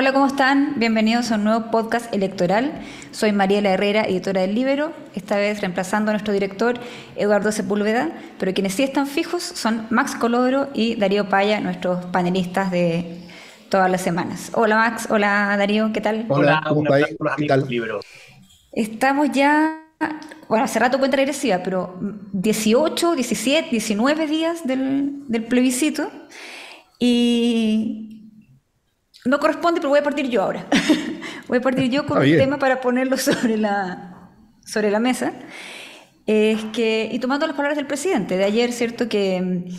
Hola, ¿cómo están? Bienvenidos a un nuevo podcast electoral. Soy Mariela Herrera, editora del Libero, esta vez reemplazando a nuestro director Eduardo Sepúlveda, pero quienes sí están fijos son Max Colodro y Darío Paya, nuestros panelistas de todas las semanas. Hola Max, hola Darío, ¿qué tal? Hola, ¿cómo estáis? ¿Qué tal? Libero. Estamos ya, bueno, hace rato cuenta regresiva, pero 18, 17, 19 días del, del plebiscito y no corresponde, pero voy a partir yo ahora. voy a partir yo con un tema para ponerlo sobre la, sobre la mesa. Es que, y tomando las palabras del presidente de ayer, ¿cierto? Que mm,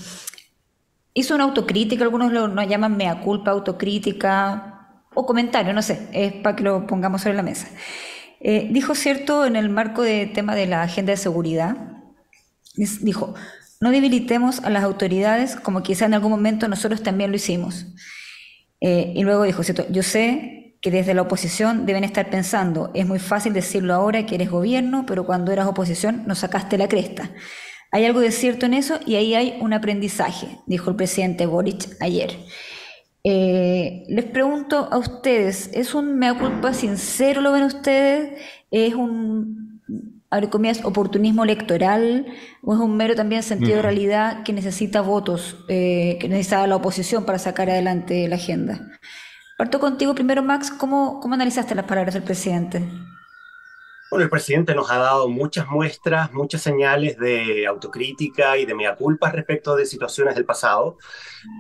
hizo una autocrítica, algunos lo, llaman mea culpa, autocrítica o comentario, no sé, es para que lo pongamos sobre la mesa. Eh, dijo, ¿cierto? En el marco del tema de la agenda de seguridad, dijo, no debilitemos a las autoridades como quizá en algún momento nosotros también lo hicimos. Eh, y luego dijo, ¿cierto? yo sé que desde la oposición deben estar pensando, es muy fácil decirlo ahora que eres gobierno, pero cuando eras oposición nos sacaste la cresta. Hay algo de cierto en eso y ahí hay un aprendizaje, dijo el presidente Boric ayer. Eh, les pregunto a ustedes, ¿es un mea culpa sincero lo ven ustedes? ¿Es un abre comillas, oportunismo electoral o es un mero también sentido de realidad que necesita votos, eh, que necesita la oposición para sacar adelante la agenda? Parto contigo primero, Max, ¿cómo, cómo analizaste las palabras del presidente? Bueno, el presidente nos ha dado muchas muestras, muchas señales de autocrítica y de mea culpa respecto de situaciones del pasado.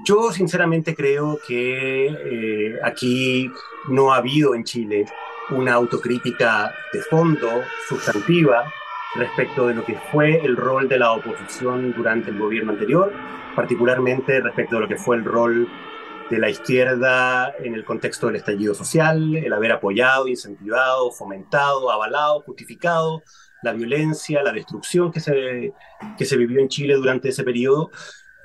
Yo sinceramente creo que eh, aquí no ha habido en Chile una autocrítica de fondo, sustantiva, respecto de lo que fue el rol de la oposición durante el gobierno anterior, particularmente respecto de lo que fue el rol de la izquierda en el contexto del estallido social, el haber apoyado, incentivado, fomentado, avalado, justificado la violencia, la destrucción que se, que se vivió en Chile durante ese periodo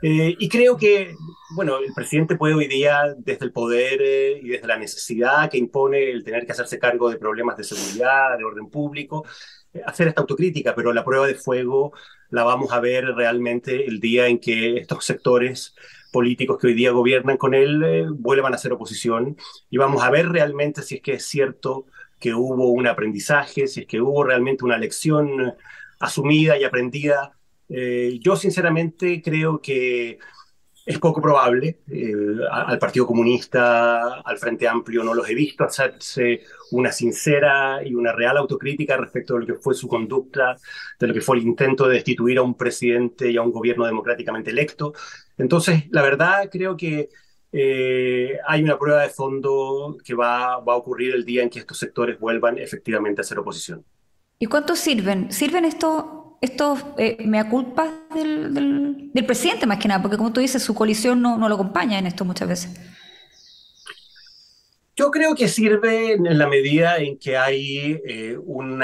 eh, y creo que, bueno, el presidente puede hoy día, desde el poder eh, y desde la necesidad que impone el tener que hacerse cargo de problemas de seguridad, de orden público, eh, hacer esta autocrítica, pero la prueba de fuego la vamos a ver realmente el día en que estos sectores políticos que hoy día gobiernan con él vuelvan a ser oposición y vamos a ver realmente si es que es cierto que hubo un aprendizaje, si es que hubo realmente una lección asumida y aprendida eh, yo sinceramente creo que es poco probable. Eh, al Partido Comunista, al Frente Amplio, no los he visto hacerse una sincera y una real autocrítica respecto de lo que fue su conducta, de lo que fue el intento de destituir a un presidente y a un gobierno democráticamente electo. Entonces, la verdad, creo que eh, hay una prueba de fondo que va, va a ocurrir el día en que estos sectores vuelvan efectivamente a ser oposición. ¿Y cuánto sirven? ¿Sirven estos estos eh, mea del, del, presidente más que nada, porque como tú dices, su coalición no, no lo acompaña en esto muchas veces. Yo creo que sirve en la medida en que hay eh, un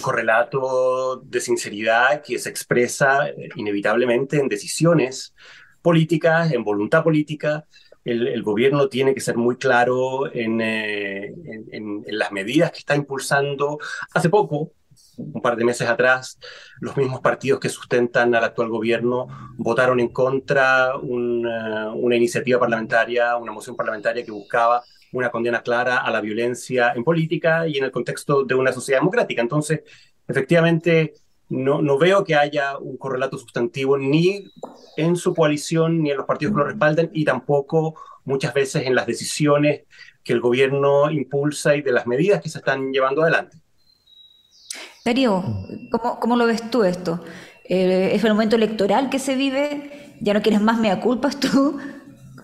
correlato de sinceridad que se expresa eh, inevitablemente en decisiones políticas, en voluntad política. El, gobierno tiene que ser muy claro eh, en, en, las medidas que está impulsando. Hace poco, un par de meses atrás, los mismos partidos que sustentan al actual gobierno votaron en contra una, una, iniciativa parlamentaria, una moción parlamentaria que buscaba una condena clara a la violencia en política y en el contexto de una sociedad democrática. Entonces, efectivamente, no, no veo que haya un correlato sustantivo ni en su coalición ni en los partidos que lo respaldan y tampoco muchas veces en las decisiones que el gobierno impulsa y de las medidas que se están llevando adelante. Darío, mm. ¿cómo, ¿cómo, lo ves tú esto? Eh, ¿Es el momento electoral que se vive? ¿Ya no quieres más mea culpas tú?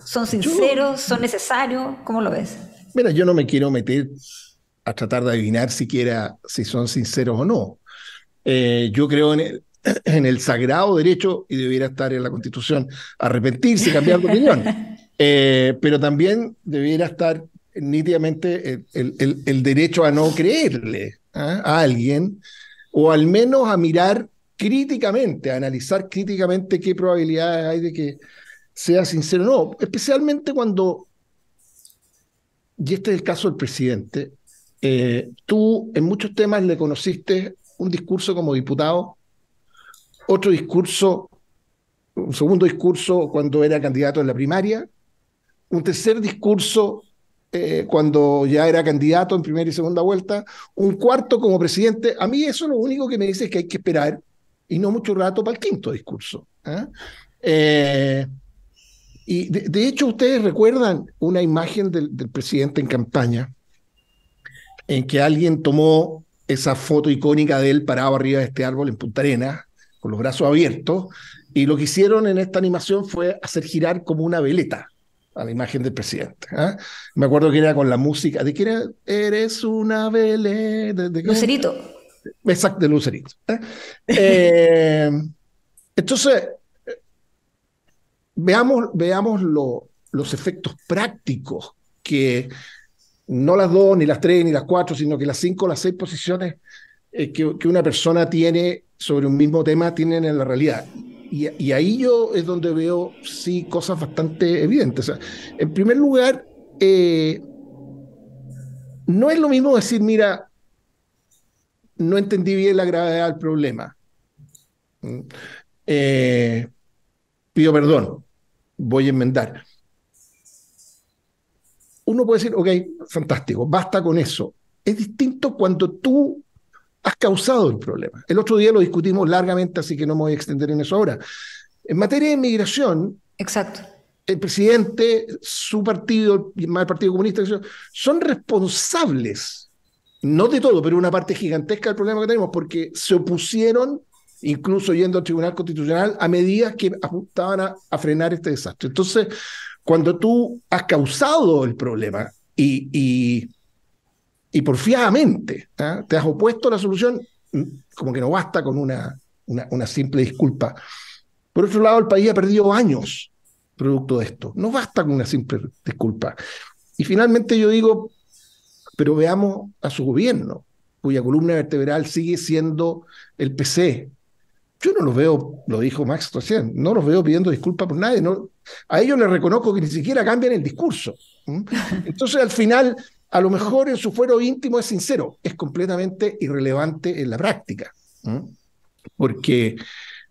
¿Son sinceros? ¿Son necesarios? ¿Cómo lo ves? Mira, yo no me quiero meter a tratar de adivinar siquiera si son sinceros o no. Eh, yo creo en el, en el, sagrado derecho, y debiera estar en la Constitución, arrepentirse, cambiar de opinión. Eh, pero también debiera estar nítidamente el, el, el derecho a no creerle. ¿Ah? a alguien, o al menos a mirar críticamente, a analizar críticamente qué probabilidades hay de que sea sincero no, especialmente cuando, y este es el caso del presidente, eh, tú en muchos temas le conociste un discurso como diputado, otro discurso, un segundo discurso cuando era candidato en la primaria, un tercer discurso eh, cuando ya era candidato en primera y segunda vuelta, un cuarto como presidente. A mí eso lo único que me dice es que hay que esperar y no mucho rato para el quinto discurso. ¿ah? Eh, y de, hecho, ustedes recuerdan una imagen del, presidente en campaña en que alguien tomó esa foto icónica de él parado arriba de este árbol en Punta Arenas, con los brazos abiertos, y lo que hicieron en esta animación fue hacer girar como una veleta a la imagen del presidente. ¿ah? Me acuerdo que era con la música, ¿de qué era? Eres una veleta. De, Lucerito. Exacto, de Lucerito. ¿eh? Eh, entonces, veamos, veamos los efectos prácticos que no las dos, ni las tres, ni las cuatro, sino que las cinco las seis posiciones eh, que, que, una persona tiene sobre un mismo tema tienen en la realidad. Y, ahí yo es donde veo, sí, cosas bastante evidentes. en primer lugar, eh, no es lo mismo decir, mira, no entendí bien la gravedad del problema. Mm, eh, pido perdón, voy a enmendar. Uno puede decir, ok, fantástico, basta con eso. Es distinto cuando tú has causado el problema. El otro día lo discutimos largamente, así que no me voy a extender en eso ahora. En materia de inmigración, Exacto. el presidente, su partido, el Partido Comunista, son responsables, no de todo, pero una parte gigantesca del problema que tenemos, porque se opusieron, incluso yendo al Tribunal Constitucional, a medidas que apuntaban a, a frenar este desastre. Entonces, cuando tú has causado el problema y, y y porfiadamente ¿ah? te has opuesto a la solución, mm, como que no basta con una, una, simple disculpa. Por otro lado, el país ha perdido años producto de esto. No basta con una simple disculpa. Y finalmente yo digo, pero veamos a su gobierno, cuya columna vertebral sigue siendo el PC. Yo no los veo, lo dijo Max recién, no los veo pidiendo disculpas por nadie. A ellos les reconozco que ni siquiera cambian el discurso. Entonces, al final, a lo mejor en su fuero íntimo es sincero, es completamente irrelevante en la práctica. Porque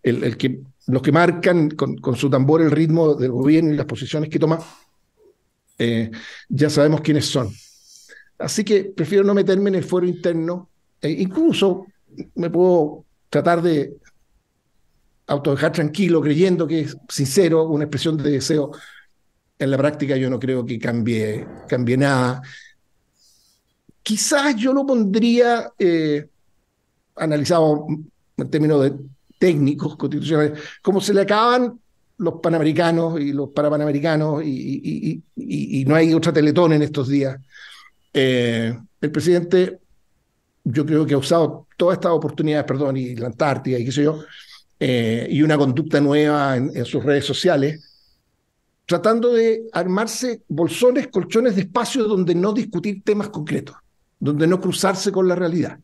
que, los que marcan con, su tambor el ritmo del gobierno y las posiciones que toma, eh, ya sabemos quiénes son. Así que prefiero no meterme en el fuero interno. E incluso me puedo tratar de autodejar tranquilo creyendo que es sincero, una expresión de deseo. En la práctica yo no creo que cambie, cambie nada quizás yo lo pondría, eh, analizado en términos técnicos constitucionales, como se le acaban los panamericanos y los parapanamericanos y, y, no hay otra teletón en estos días. Eh, el presidente, yo creo que ha usado todas estas oportunidades, perdón, y la Antártida y qué sé yo, eh, y una conducta nueva en, sus redes sociales, tratando de armarse bolsones, colchones de espacio donde no discutir temas concretos donde no cruzarse con la realidad.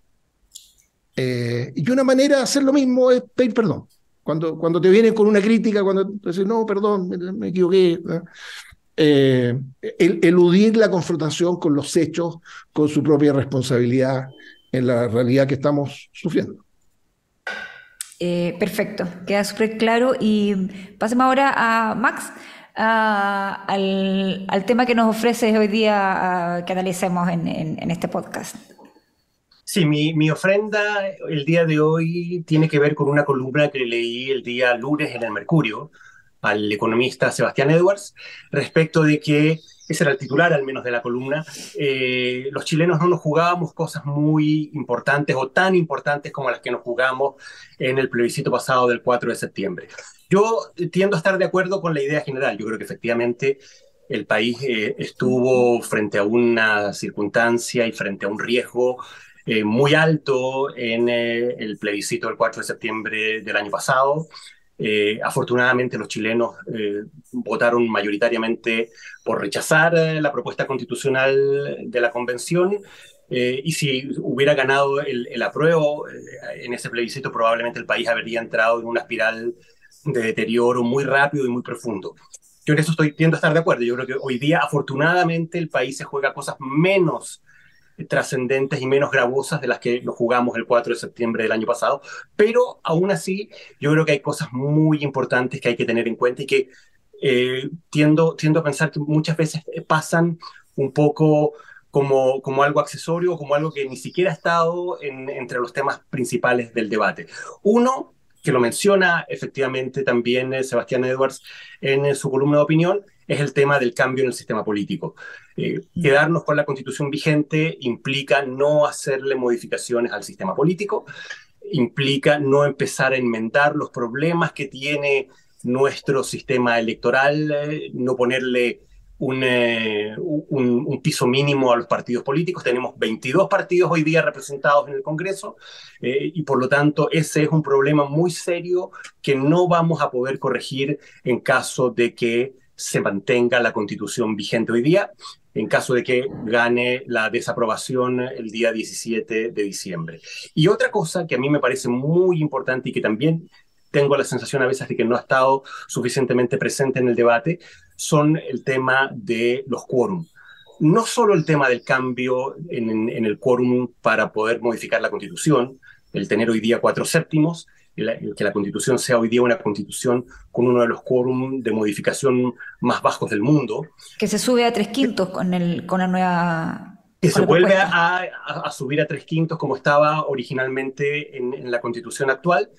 Eh, y una manera de hacer lo mismo es pedir perdón. Cuando, cuando te vienen con una crítica, cuando dices, no, perdón, me, equivoqué. Eh, eludir la confrontación con los hechos, con su propia responsabilidad en la realidad que estamos sufriendo. Eh, perfecto, queda súper claro. Y pasemos ahora a Max al, tema que nos ofrece hoy día que analicemos en, este podcast. Sí, mi, mi, ofrenda el día de hoy tiene que ver con una columna que leí el día lunes en el Mercurio al economista Sebastián Edwards respecto de que ese era el titular al menos de la columna, eh, los chilenos no nos jugábamos cosas muy importantes o tan importantes como las que nos jugamos en el plebiscito pasado del 4 de septiembre. Yo tiendo a estar de acuerdo con la idea general. Yo creo que efectivamente el país eh, estuvo frente a una circunstancia y frente a un riesgo eh, muy alto en el plebiscito del 4 de septiembre del año pasado. Eh, afortunadamente los chilenos eh, votaron mayoritariamente por rechazar eh, la propuesta constitucional de la convención y si hubiera ganado el, el apruebo en ese plebiscito probablemente el país habría entrado en una espiral de deterioro muy rápido y muy profundo. Yo en eso estoy tiendo a estar de acuerdo. Yo creo que hoy día afortunadamente el país se juega cosas menos trascendentes y menos gravosas de las que lo jugamos el 4 de septiembre del año pasado, pero aún así yo creo que hay cosas muy importantes que hay que tener en cuenta y que eh, tiendo, tiendo a pensar que muchas veces pasan un poco como, como algo accesorio, como algo que ni siquiera ha estado entre los temas principales del debate. Uno, que lo menciona efectivamente también eh, Sebastián Edwards en su columna de opinión, es el tema del cambio en el sistema político. Eh, quedarnos con la constitución vigente implica no hacerle modificaciones al sistema político, implica no empezar a enmendar los problemas que tiene nuestro sistema electoral, eh, no ponerle eh, un, un, piso mínimo a los partidos políticos. Tenemos 22 partidos hoy día representados en el Congreso y por lo tanto ese es un problema muy serio que no vamos a poder corregir en caso de que se mantenga la constitución vigente hoy día, en caso de que gane la desaprobación el día 17 de diciembre. Y otra cosa que a mí me parece muy importante y que también tengo la sensación a veces de que no ha estado suficientemente presente en el debate, son el tema de los quórum. No solo el tema del cambio en, en el quórum para poder modificar la constitución, el tener hoy día cuatro séptimos, que la constitución sea hoy día una constitución con uno de los quórum de modificación más bajos del mundo. Que se sube a tres quintos con, el, con la nueva... Que se vuelve a, a, subir a tres quintos como estaba originalmente en, en la constitución actual,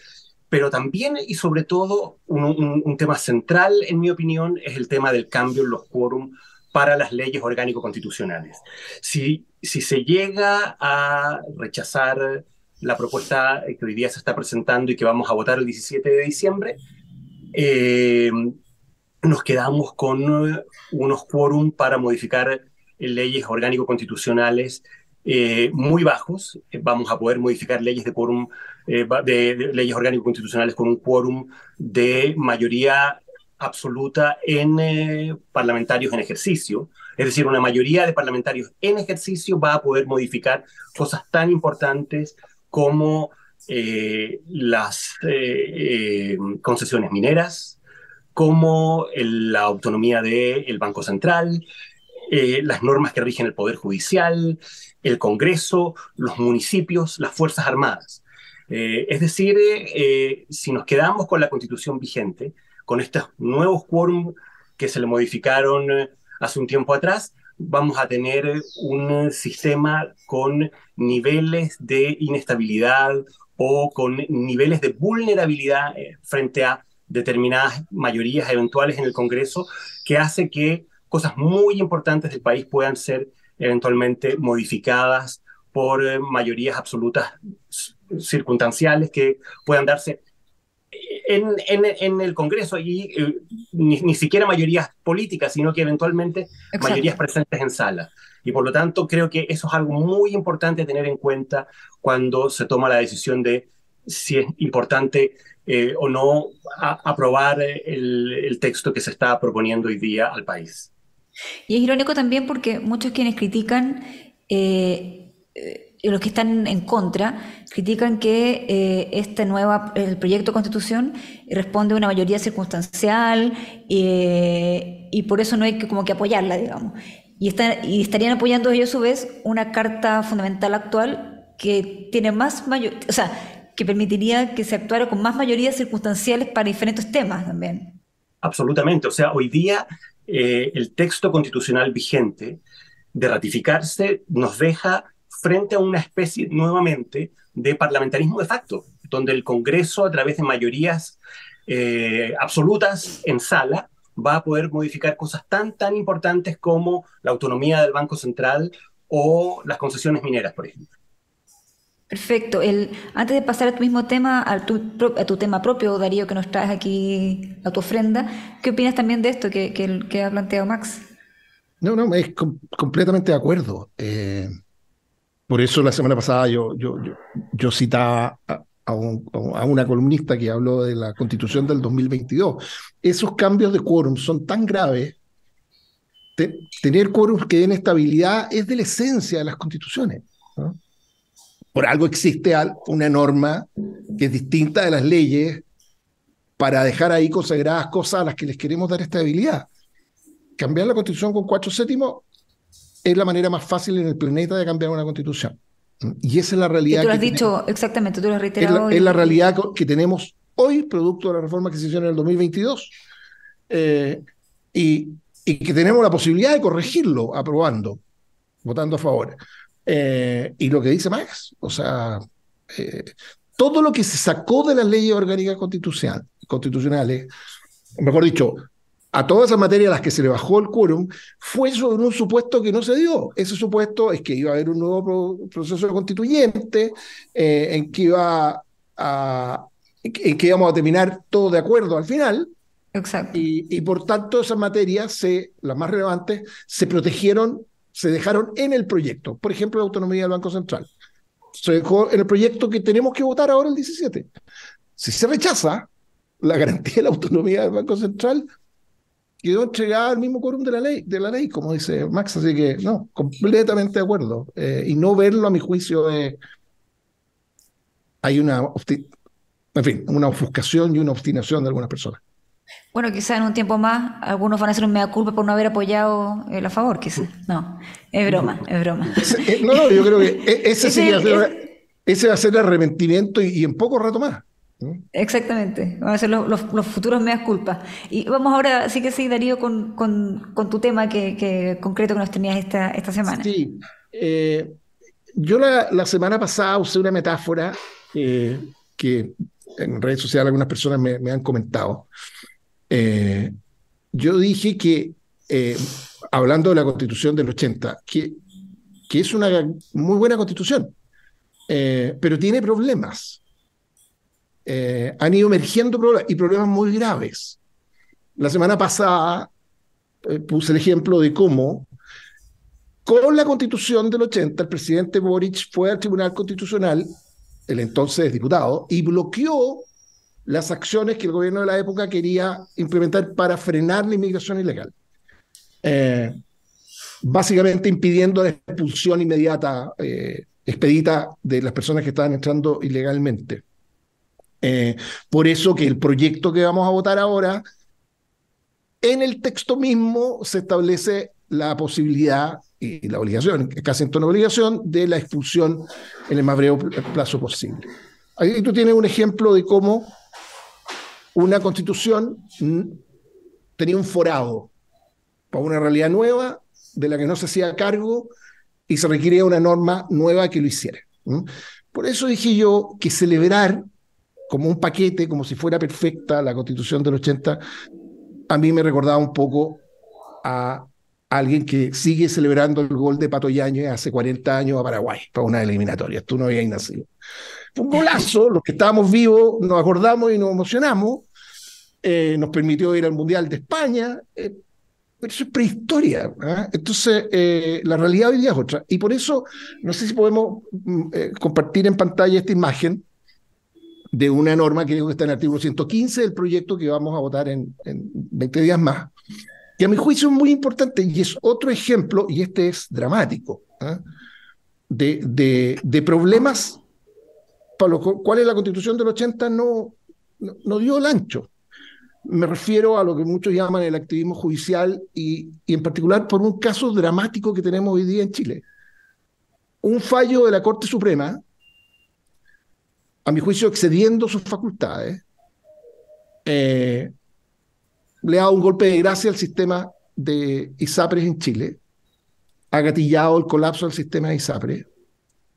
pero también y sobre todo un, tema central, en mi opinión, es el tema del cambio en los quórum para las leyes orgánico-constitucionales. Si, si se llega a rechazar la propuesta que hoy día se está presentando y que vamos a votar el 17 de diciembre, eh, nos quedamos con eh, unos quórum para modificar leyes orgánico-constitucionales eh, muy bajos. Vamos a poder modificar leyes de quórum, de, leyes orgánico-constitucionales con un quórum de mayoría absoluta en parlamentarios en ejercicio. Es decir, una mayoría de parlamentarios en ejercicio va a poder modificar cosas tan importantes como eh, las eh, eh, concesiones mineras, como la autonomía del Banco Central, las normas que rigen el Poder Judicial, el Congreso, los municipios, las Fuerzas Armadas. Es decir, si nos quedamos con la constitución vigente, con estos nuevos quórum que se le modificaron hace un tiempo atrás, vamos a tener un sistema con niveles de inestabilidad o con niveles de vulnerabilidad eh, frente a determinadas mayorías eventuales en el Congreso que hace que cosas muy importantes del país puedan ser eventualmente modificadas por eh, mayorías absolutas circunstanciales que puedan darse en, en, el Congreso y eh, ni, siquiera mayorías políticas, sino que eventualmente mayorías presentes en sala. Y por lo tanto creo que eso es algo muy importante tener en cuenta cuando se toma la decisión de si es importante eh, o no aprobar el, el texto que se está proponiendo hoy día al país. Y es irónico también porque muchos quienes critican eh, los que están en contra critican que eh, este nueva, el proyecto de constitución responde a una mayoría circunstancial eh, y por eso no hay que como que apoyarla, digamos. Y, están, y estarían apoyando ellos a su vez una carta fundamental actual que tiene más mayor, o sea, que permitiría que se actuara con más mayorías circunstanciales para diferentes temas también. Absolutamente, o sea, hoy día eh, el texto constitucional vigente de ratificarse nos deja frente a una especie nuevamente de parlamentarismo de facto, donde el Congreso, a través de mayorías eh, absolutas en sala, va a poder modificar cosas tan, tan importantes como la autonomía del Banco Central o las concesiones mineras, por ejemplo. Perfecto. El, antes de pasar a tu mismo tema, a tu, a tu, tema propio, Darío, que nos traes aquí a tu ofrenda, ¿qué opinas también de esto que, que, ha planteado Max? No, no, es completamente de acuerdo. Eh, por eso la semana pasada yo, yo, yo, citaba a, a, una columnista que habló de la constitución del 2022. Esos cambios de quórum son tan graves. tener quórum que den estabilidad es de la esencia de las constituciones. Por algo existe una norma que es distinta de las leyes para dejar ahí consagradas cosas a las que les queremos dar estabilidad. Cambiar la constitución con cuatro séptimos es la manera más fácil en el planeta de cambiar una constitución. Y esa es la realidad. tú lo has dicho, exactamente, tú lo has reiterado. Es la, realidad que tenemos hoy, producto de la reforma que se hizo en el 2022. Eh, y, y que tenemos la posibilidad de corregirlo aprobando, votando a favor. Eh, y lo que dice Max, o sea, eh, todo lo que se sacó de las leyes orgánicas constitucional, constitucionales, mejor dicho, a todas esas materias a las que se le bajó el quórum, fue sobre un supuesto que no se dio. Ese supuesto es que iba a haber un nuevo proceso constituyente, eh, en que iba a, en que íbamos a terminar todo de acuerdo al final. Exacto. Y, y por tanto esas materias, se, las más relevantes, se protegieron, se dejaron en el proyecto. Por ejemplo, la autonomía del Banco Central. Se dejó en el proyecto que tenemos que votar ahora el 17. Si se rechaza la garantía de la autonomía del Banco Central, quedó entregada al mismo quórum de la ley, de la ley, como dice Max, así que no, completamente de acuerdo. Eh, y no verlo a mi juicio eh, hay una, en fin, una ofuscación y una obstinación de algunas personas. Bueno, quizá en un tiempo más algunos van a hacer un mea culpa por no haber apoyado el a favor, quizá. No, es broma, es broma. Eh, no, no, yo creo que e, ese, sería, ese va a ser el arrepentimiento y, y en poco rato más. Exactamente, van a ser los, los, futuros meas culpas. Y vamos ahora, sí que sí, Darío, con, con, con tu tema que, que, concreto que nos tenías esta, esta semana. Sí, eh, yo la, la, semana pasada usé una metáfora eh, que en redes sociales algunas personas me, me han comentado. Eh, yo dije que, hablando de la constitución del 80, que, que es una muy buena constitución, pero tiene problemas eh, han ido emergiendo problemas y problemas muy graves. La semana pasada eh, puse el ejemplo de cómo con la constitución del 80 el presidente Boric fue al Tribunal Constitucional, el entonces diputado, y bloqueó las acciones que el gobierno de la época quería implementar para frenar la inmigración ilegal. Eh, básicamente impidiendo la expulsión inmediata, eh, expedita de las personas que estaban entrando ilegalmente. Eh, por eso que el proyecto que vamos a votar ahora, en el texto mismo se establece la posibilidad y la obligación, casi en tono obligación, de la expulsión en el más breve plazo posible. Ahí tú tienes un ejemplo de cómo una constitución tenía un forado para una realidad nueva de la que no se hacía cargo y se requería una norma nueva que lo hiciera. Por eso dije yo que celebrar como un paquete, como si fuera perfecta la constitución del 80, a mí me recordaba un poco a alguien que sigue celebrando el gol de Pato Yañez hace 40 años a Paraguay, para una eliminatoria. Tú no habías nacido. Fue un golazo, los que estábamos vivos nos acordamos y nos emocionamos. Eh, nos permitió ir al Mundial de España. Eh, pero eso es prehistoria. ¿eh? Entonces, eh, la realidad hoy día es otra. Y por eso, no sé si podemos mm, eh, compartir en pantalla esta imagen de una norma que digo que está en el artículo 115 del proyecto que vamos a votar en, en 20 días más, que a mi juicio es muy importante y es otro ejemplo, y este es dramático, ¿eh? de, de, de, problemas para los cuales la constitución del 80 no, no, no, dio el ancho. Me refiero a lo que muchos llaman el activismo judicial y, y en particular por un caso dramático que tenemos hoy día en Chile. Un fallo de la Corte Suprema a mi juicio, excediendo sus facultades, eh, le ha dado un golpe de gracia al sistema de ISAPRES en Chile, ha gatillado el colapso del sistema de ISAPRES,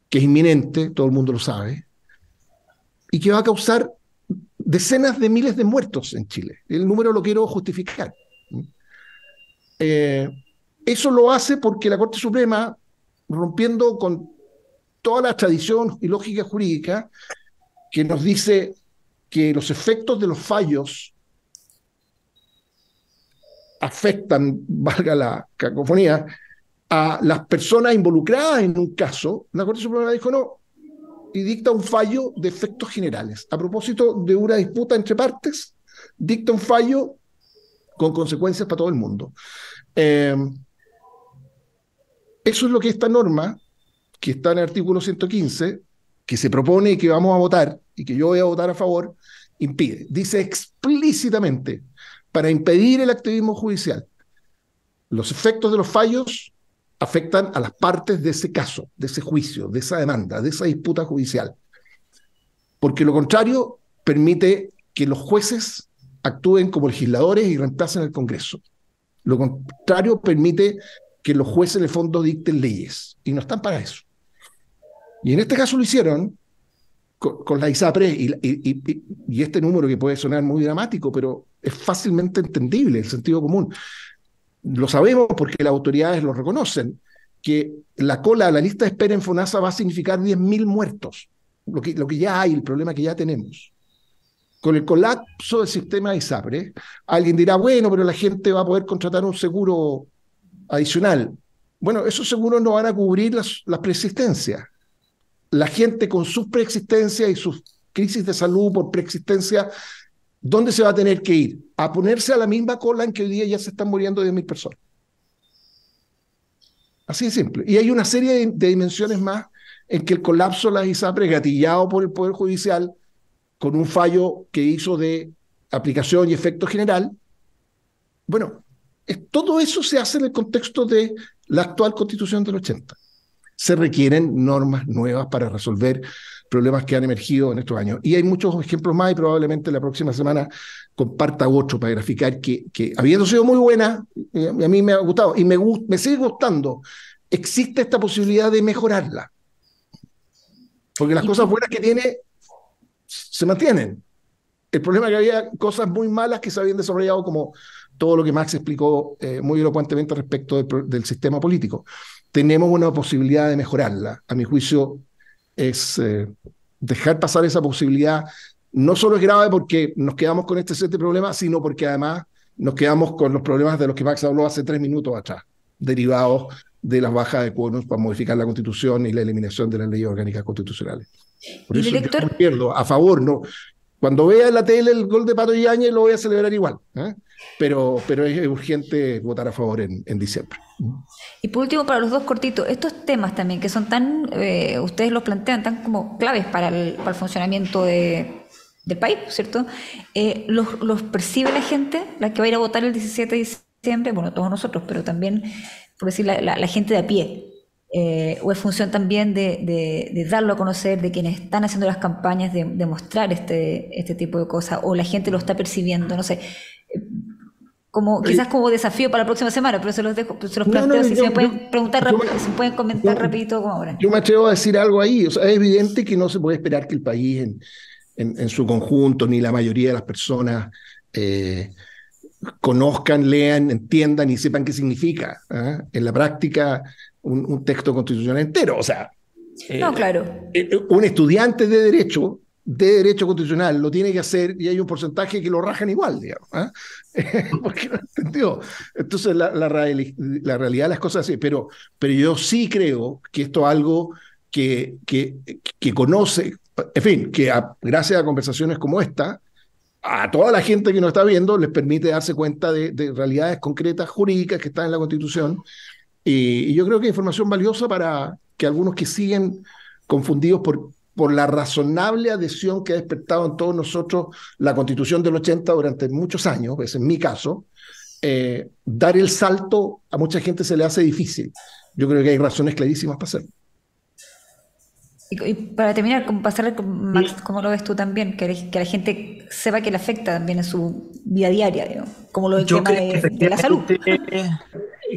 que es inminente, todo el mundo lo sabe, y que va a causar decenas de miles de muertos en Chile. El número lo quiero justificar. Eh, eso lo hace porque la Corte Suprema, rompiendo con toda la tradición y lógica jurídica, que nos dice que los efectos de los fallos afectan, valga la cacofonía, a las personas involucradas en un caso, la Corte Suprema dijo no, y dicta un fallo de efectos generales. A propósito de una disputa entre partes, dicta un fallo con consecuencias para todo el mundo. Eh, eso es lo que esta norma, que está en el artículo 115, que se propone y que vamos a votar, y que yo voy a votar a favor, impide. Dice explícitamente, para impedir el activismo judicial, los efectos de los fallos afectan a las partes de ese caso, de ese juicio, de esa demanda, de esa disputa judicial. Porque lo contrario permite que los jueces actúen como legisladores y reemplacen al Congreso. Lo contrario permite que los jueces en el fondo dicten leyes y no están para eso. Y en este caso lo hicieron con, la ISAPRE y, este número que puede sonar muy dramático, pero es fácilmente entendible, el sentido común. Lo sabemos porque las autoridades lo reconocen, que la cola a la lista de espera en FONASA va a significar 10.000 muertos, lo que, ya hay, el problema que ya tenemos. Con el colapso del sistema de ISAPRE, alguien dirá, bueno, pero la gente va a poder contratar un seguro adicional. Bueno, esos seguros no van a cubrir las, las preexistencias. La gente con sus preexistencias y sus crisis de salud por preexistencia, ¿dónde se va a tener que ir? A ponerse a la misma cola en que hoy día ya se están muriendo 10.000 personas. Así de simple. Y hay una serie de, dimensiones más en que el colapso de las ISAPRE, gatillado por el Poder Judicial, con un fallo que hizo de aplicación y efecto general, bueno, todo eso se hace en el contexto de la actual constitución del 80. Se requieren normas nuevas para resolver problemas que han emergido en estos años. Y hay muchos ejemplos más y probablemente la próxima semana comparta otro para graficar que, que habiendo sido muy buena, a mí me ha gustado y me, me sigue gustando, existe esta posibilidad de mejorarla. Porque las cosas buenas que tiene se mantienen. El problema es que había cosas muy malas que se habían desarrollado, como todo lo que Max explicó eh, muy elocuentemente respecto del, sistema político. Tenemos una posibilidad de mejorarla. A mi juicio, es eh, dejar pasar esa posibilidad. No solo es grave porque nos quedamos con este set de problemas, sino porque además nos quedamos con los problemas de los que Max habló hace tres minutos atrás, derivados de las bajas de quórum para modificar la constitución y la eliminación de las leyes orgánicas constitucionales. Por eso yo pierdo a favor, no. Cuando vea en la tele el gol de Pato Yáñez lo voy a celebrar igual, ¿eh? pero, pero es urgente votar a favor en, en, diciembre. Y por último, para los dos cortitos, estos temas también que son tan, eh, ustedes los plantean tan como claves para el, para el funcionamiento de, del país, ¿cierto? Eh, los, los percibe la gente, la que va a ir a votar el 17 de diciembre, bueno, todos nosotros, pero también, por decir, la, la, gente de a pie, eh, o es función también de, de, darlo a conocer, de quienes están haciendo las campañas, de, mostrar este, este tipo de cosas, o la gente lo está percibiendo, no sé. Eh, como, quizás como desafío para la próxima semana, pero se los dejo, se los planteo, si se me pueden preguntar rápido, si pueden comentar rapidito como ahora. Yo me atrevo a decir algo ahí, o sea, es evidente que no se puede esperar que el país en, en, su conjunto, ni la mayoría de las personas eh, conozcan, lean, entiendan y sepan qué significa. ¿ah? En la práctica, un, texto constitucional entero. O sea, no, eh, claro. Eh, un estudiante de derecho, de derecho constitucional, lo tiene que hacer y hay un porcentaje que lo rajan igual, digamos. ¿ah? Porque no entendió. Entonces, la, la, la, realidad de las cosas así. Pero, pero yo sí creo que esto es algo que, que, que conoce, en fin, que gracias a conversaciones como esta, a toda la gente que nos está viendo les permite darse cuenta de, de realidades concretas jurídicas que están en la Constitución y, yo creo que es información valiosa para que algunos que siguen confundidos por, por la razonable adhesión que ha despertado en todos nosotros la constitución del 80 durante muchos años, es en mi caso, eh, dar el salto a mucha gente se le hace difícil. Yo creo que hay razones clarísimas para hacerlo. Y, para terminar, pasarle con Max, ¿cómo lo ves tú también? Que, que la gente sepa que le afecta también en su vida diaria, como lo del tema de, la salud.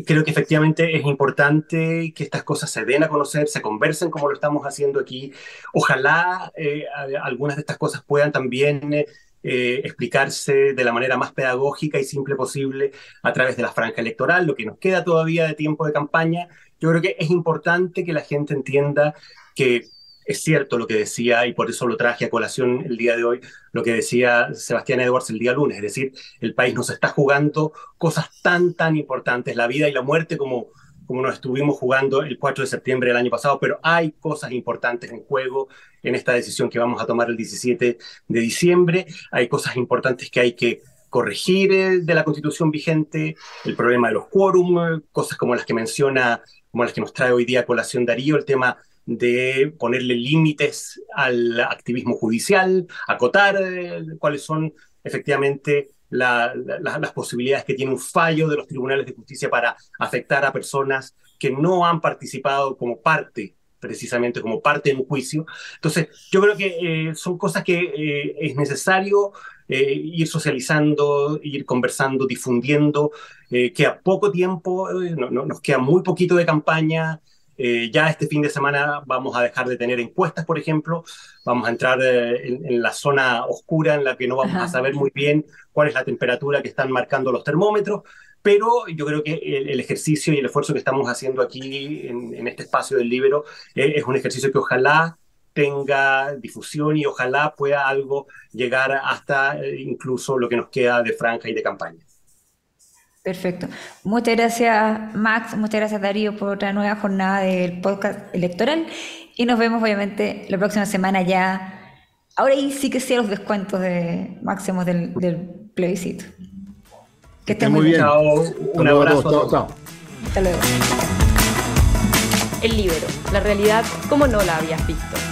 Creo que efectivamente es importante que estas cosas se den a conocer, se conversen como lo estamos haciendo aquí. Ojalá eh, algunas de estas cosas puedan también eh, explicarse de la manera más pedagógica y simple posible a través de la franja electoral, lo que nos queda todavía de tiempo de campaña. Yo creo que es importante que la gente entienda que es cierto lo que decía, y por eso lo traje a colación el día de hoy, lo que decía Sebastián Edwards el día lunes, es decir, el país nos está jugando cosas tan, tan importantes, la vida y la muerte como, como nos estuvimos jugando el 4 de septiembre del año pasado, pero hay cosas importantes en juego en esta decisión que vamos a tomar el 17 de diciembre, hay cosas importantes que hay que corregir eh, de la constitución vigente, el problema de los quórum, cosas como las que menciona, como las que nos trae hoy día colación Darío, el tema de ponerle límites al activismo judicial, acotar eh, cuáles son efectivamente las posibilidades que tiene un fallo de los tribunales de justicia para afectar a personas que no han participado como parte precisamente como parte de un juicio. Entonces, yo creo que eh, son cosas que eh, es necesario ir socializando, ir conversando, difundiendo, que a poco tiempo, no, nos queda muy poquito de campaña. Ya este fin de semana vamos a dejar de tener encuestas, por ejemplo, vamos a entrar en, la zona oscura en la que no vamos a saber muy bien cuál es la temperatura que están marcando los termómetros, pero yo creo que el, ejercicio y el esfuerzo que estamos haciendo aquí en, este espacio del libro eh, es un ejercicio que ojalá tenga difusión y ojalá pueda algo llegar hasta eh, incluso lo que nos queda de franja y de campaña. Perfecto. Muchas gracias Max, muchas gracias Darío por otra nueva jornada del podcast electoral y nos vemos obviamente la próxima semana ya. Ahora ahí sí que sí los descuentos de máximos del, del plebiscito. Que estén muy bien. Chao. Un abrazo. Chao, Hasta luego. El libro, la realidad como no la habías visto.